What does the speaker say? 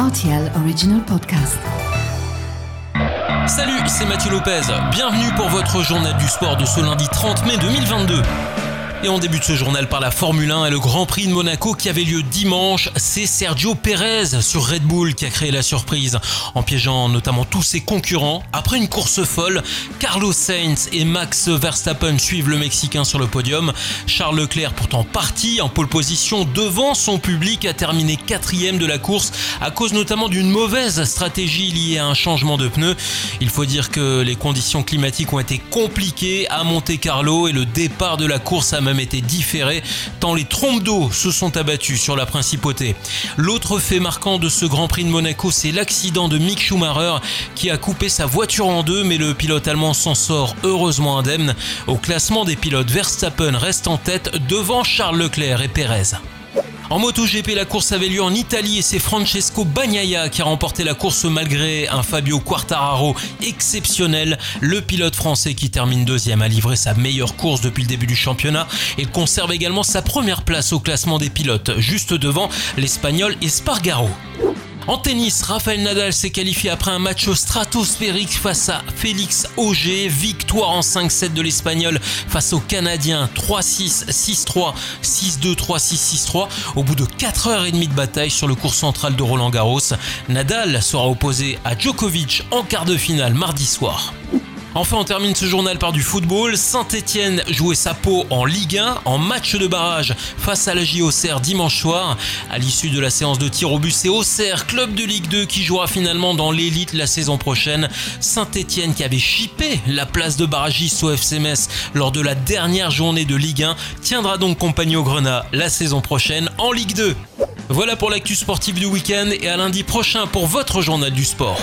RTL Original Podcast. Salut, c'est Mathieu Lopez. Bienvenue pour votre journal du sport de ce lundi 30 mai 2022. Et on débute ce journal par la Formule 1 et le Grand Prix de Monaco qui avait lieu dimanche. C'est Sergio Perez sur Red Bull qui a créé la surprise en piégeant notamment tous ses concurrents. Après une course folle, Carlos Sainz et Max Verstappen suivent le Mexicain sur le podium. Charles Leclerc, pourtant parti en pole position devant son public, a terminé quatrième de la course à cause notamment d'une mauvaise stratégie liée à un changement de pneus. Il faut dire que les conditions climatiques ont été compliquées à Monte Carlo et le départ de la course a même été différé tant les trompes d'eau se sont abattues sur la principauté. L'autre fait marquant de ce Grand Prix de Monaco, c'est l'accident de Mick Schumacher qui a coupé sa voiture en deux, mais le pilote allemand s'en sort heureusement indemne. Au classement des pilotes, Verstappen reste en tête devant Charles Leclerc et Perez. En MotoGP, la course avait lieu en Italie et c'est Francesco Bagnaia qui a remporté la course malgré un Fabio Quartararo exceptionnel. Le pilote français qui termine deuxième a livré sa meilleure course depuis le début du championnat et conserve également sa première place au classement des pilotes, juste devant l'Espagnol Espargaro. En tennis, Rafael Nadal s'est qualifié après un match stratosphérique face à Félix Auger. Victoire en 5-7 de l'Espagnol face au Canadien 3-6, 6-3, 6-2, 3-6, 6-3. Au bout de 4h30 de bataille sur le cours central de Roland Garros, Nadal sera opposé à Djokovic en quart de finale mardi soir. Enfin, on termine ce journal par du football. Saint-Etienne jouait sa peau en Ligue 1 en match de barrage face à la JOCR dimanche soir. À l'issue de la séance de tir au but, c'est Auxerre, club de Ligue 2, qui jouera finalement dans l'élite la saison prochaine. Saint-Etienne qui avait chippé la place de barragiste au FC Metz lors de la dernière journée de Ligue 1 tiendra donc compagnie au Grenat la saison prochaine en Ligue 2. Voilà pour l'actu sportive du week-end et à lundi prochain pour votre journal du sport.